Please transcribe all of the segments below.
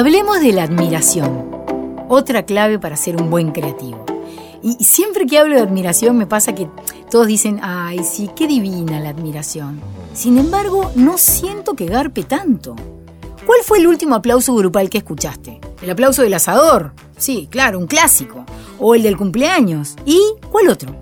Hablemos de la admiración, otra clave para ser un buen creativo. Y siempre que hablo de admiración me pasa que todos dicen, ay, sí, qué divina la admiración. Sin embargo, no siento que garpe tanto. ¿Cuál fue el último aplauso grupal que escuchaste? ¿El aplauso del asador? Sí, claro, un clásico. ¿O el del cumpleaños? ¿Y cuál otro?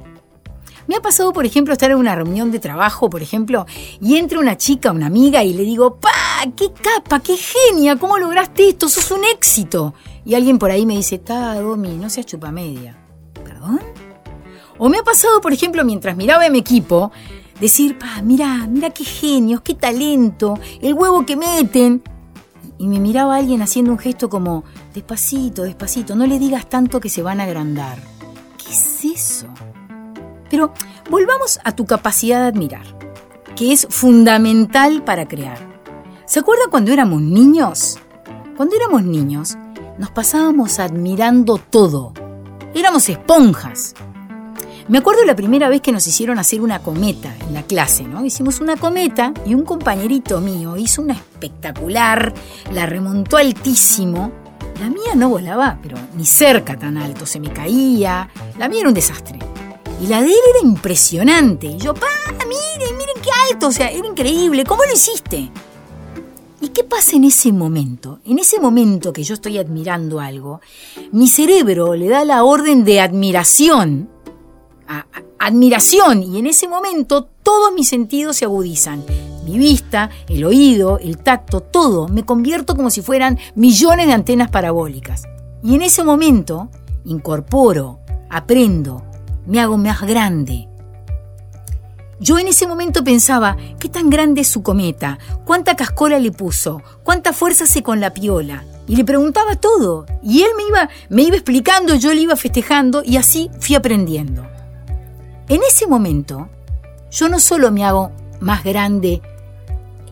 Me ha pasado, por ejemplo, estar en una reunión de trabajo, por ejemplo, y entra una chica, una amiga, y le digo, ¡pa! ¡Qué capa! ¡Qué genia! ¿Cómo lograste esto? ¡Sos un éxito! Y alguien por ahí me dice, ¡ta, Domi, no seas chupamedia! ¿Perdón? O me ha pasado, por ejemplo, mientras miraba a mi equipo, decir, pa, mira, mira qué genios, qué talento, el huevo que meten. Y me miraba alguien haciendo un gesto como, despacito, despacito, no le digas tanto que se van a agrandar. ¿Qué es eso? Pero volvamos a tu capacidad de admirar, que es fundamental para crear. ¿Se acuerda cuando éramos niños? Cuando éramos niños, nos pasábamos admirando todo. Éramos esponjas. Me acuerdo la primera vez que nos hicieron hacer una cometa en la clase, ¿no? Hicimos una cometa y un compañerito mío hizo una espectacular, la remontó altísimo. La mía no volaba, pero ni cerca tan alto, se me caía. La mía era un desastre. Y la de él era impresionante. Y yo, pa, miren, miren qué alto. O sea, era increíble. ¿Cómo lo hiciste? ¿Y qué pasa en ese momento? En ese momento que yo estoy admirando algo, mi cerebro le da la orden de admiración. admiración. Y en ese momento todos mis sentidos se agudizan. Mi vista, el oído, el tacto, todo. Me convierto como si fueran millones de antenas parabólicas. Y en ese momento incorporo, aprendo, me hago más grande. Yo en ese momento pensaba, ¿qué tan grande es su cometa? ¿Cuánta cascola le puso? ¿Cuánta fuerza hace con la piola? Y le preguntaba todo. Y él me iba, me iba explicando, yo le iba festejando y así fui aprendiendo. En ese momento, yo no solo me hago más grande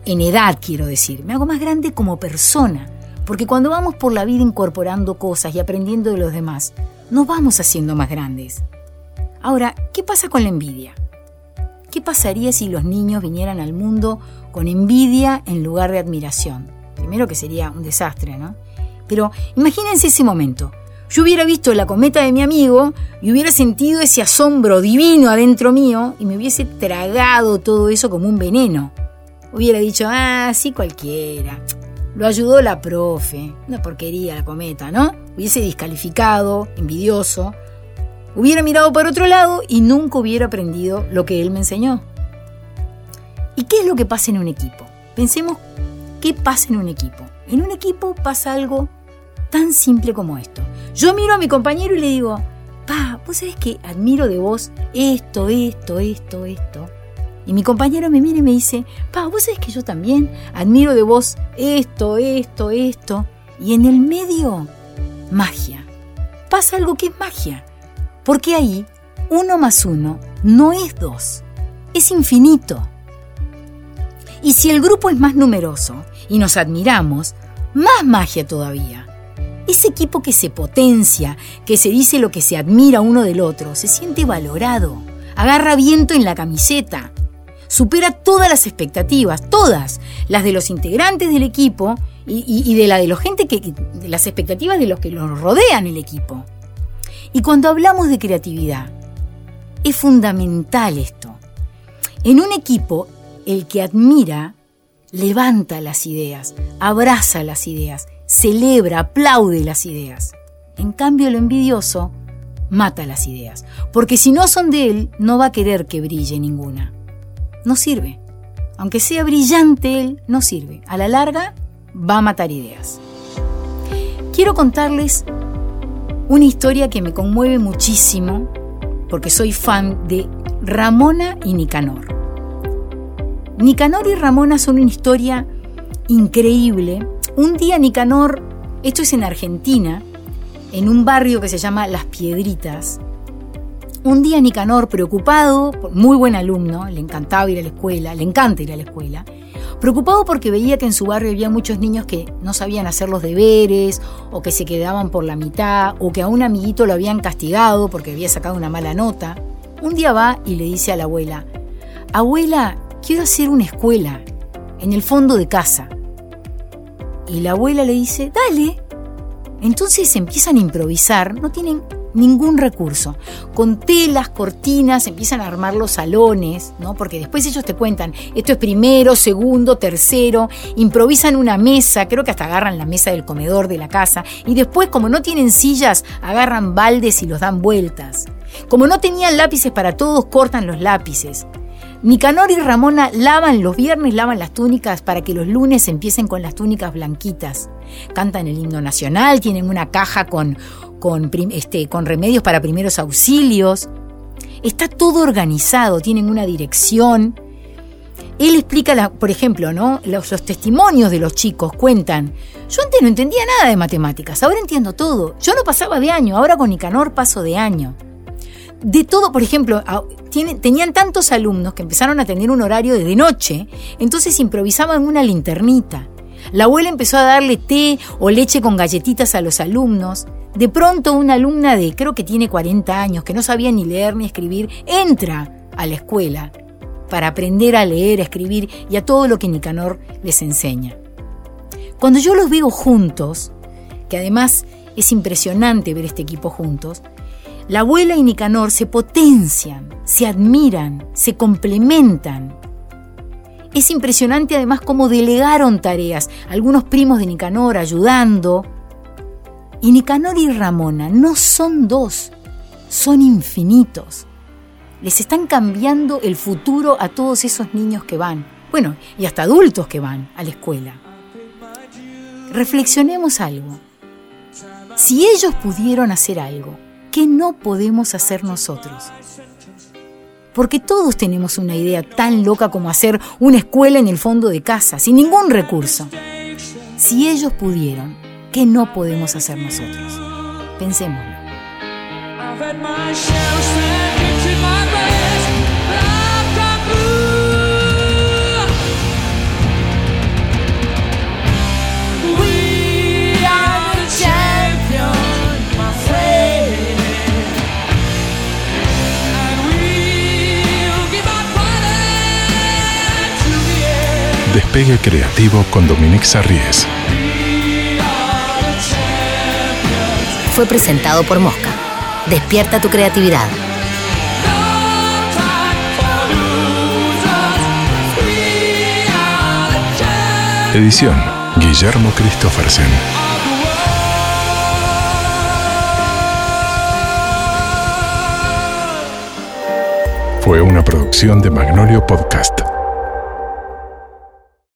en edad, quiero decir, me hago más grande como persona. Porque cuando vamos por la vida incorporando cosas y aprendiendo de los demás, nos vamos haciendo más grandes. Ahora, ¿qué pasa con la envidia? ¿Qué pasaría si los niños vinieran al mundo con envidia en lugar de admiración? Primero que sería un desastre, ¿no? Pero imagínense ese momento. Yo hubiera visto la cometa de mi amigo y hubiera sentido ese asombro divino adentro mío y me hubiese tragado todo eso como un veneno. Hubiera dicho, ah, sí cualquiera. Lo ayudó la profe. Una porquería la cometa, ¿no? Hubiese descalificado, envidioso hubiera mirado por otro lado y nunca hubiera aprendido lo que él me enseñó. ¿Y qué es lo que pasa en un equipo? Pensemos qué pasa en un equipo. En un equipo pasa algo tan simple como esto. Yo miro a mi compañero y le digo, pa, vos sabés que admiro de vos esto, esto, esto, esto. Y mi compañero me mira y me dice, pa, vos sabés que yo también admiro de vos esto, esto, esto. Y en el medio, magia. Pasa algo que es magia. Porque ahí, uno más uno no es dos, es infinito. Y si el grupo es más numeroso y nos admiramos, más magia todavía. Ese equipo que se potencia, que se dice lo que se admira uno del otro, se siente valorado, agarra viento en la camiseta, supera todas las expectativas, todas, las de los integrantes del equipo y, de la de la gente que, de las expectativas de los que los rodean el equipo. Y cuando hablamos de creatividad, es fundamental esto. En un equipo, el que admira levanta las ideas, abraza las ideas, celebra, aplaude las ideas. En cambio, el envidioso mata las ideas, porque si no son de él, no va a querer que brille ninguna. No sirve. Aunque sea brillante él, no sirve. A la larga, va a matar ideas. Quiero contarles una historia que me conmueve muchísimo, porque soy fan de Ramona y Nicanor. Nicanor y Ramona son una historia increíble. Un día Nicanor, esto es en Argentina, en un barrio que se llama Las Piedritas. Un día Nicanor, preocupado, muy buen alumno, le encantaba ir a la escuela, le encanta ir a la escuela, preocupado porque veía que en su barrio había muchos niños que no sabían hacer los deberes, o que se quedaban por la mitad, o que a un amiguito lo habían castigado porque había sacado una mala nota. Un día va y le dice a la abuela, abuela, quiero hacer una escuela en el fondo de casa. Y la abuela le dice, dale. Entonces empiezan a improvisar, no tienen ningún recurso. Con telas, cortinas, empiezan a armar los salones, ¿no? Porque después ellos te cuentan, esto es primero, segundo, tercero, improvisan una mesa, creo que hasta agarran la mesa del comedor de la casa, y después, como no tienen sillas, agarran baldes y los dan vueltas. Como no tenían lápices para todos, cortan los lápices. Nicanor y Ramona lavan los viernes, lavan las túnicas para que los lunes empiecen con las túnicas blanquitas. Cantan el himno nacional, tienen una caja con, con, este, con remedios para primeros auxilios. Está todo organizado, tienen una dirección. Él explica, por ejemplo, ¿no? Los, testimonios de los chicos cuentan. Yo antes no entendía nada de matemáticas, ahora entiendo todo. Yo no pasaba de año, ahora con Nicanor paso de año de todo, por ejemplo, tenían tantos alumnos que empezaron a tener un horario de noche, entonces improvisaban una linternita. La abuela empezó a darle té o leche con galletitas a los alumnos. De pronto una alumna de, creo que tiene 40 años, que no sabía ni leer ni escribir, entra a la escuela para aprender a leer, a escribir y a todo lo que Nicanor les enseña. Cuando yo los veo juntos, que además es impresionante ver este equipo juntos, la abuela y Nicanor se potencian, se admiran, se complementan. Es impresionante además cómo delegaron tareas, algunos primos de Nicanor ayudando. Y Nicanor y Ramona no son dos, son infinitos. Les están cambiando el futuro a todos esos niños que van, bueno, y hasta adultos que van a la escuela. Reflexionemos algo. Si ellos pudieron hacer algo, ¿qué no podemos hacer nosotros? Porque todos tenemos una idea tan loca como hacer una escuela en el fondo de casa, sin ningún recurso. Si ellos pudieron, ¿qué no podemos hacer nosotros? Pensémoslo. Despegue Creativo con Dominique Sarries. Fue presentado por Mosca. Despierta tu creatividad. Edición Guillermo Christophersen. Fue una producción de Magnolio Podcast.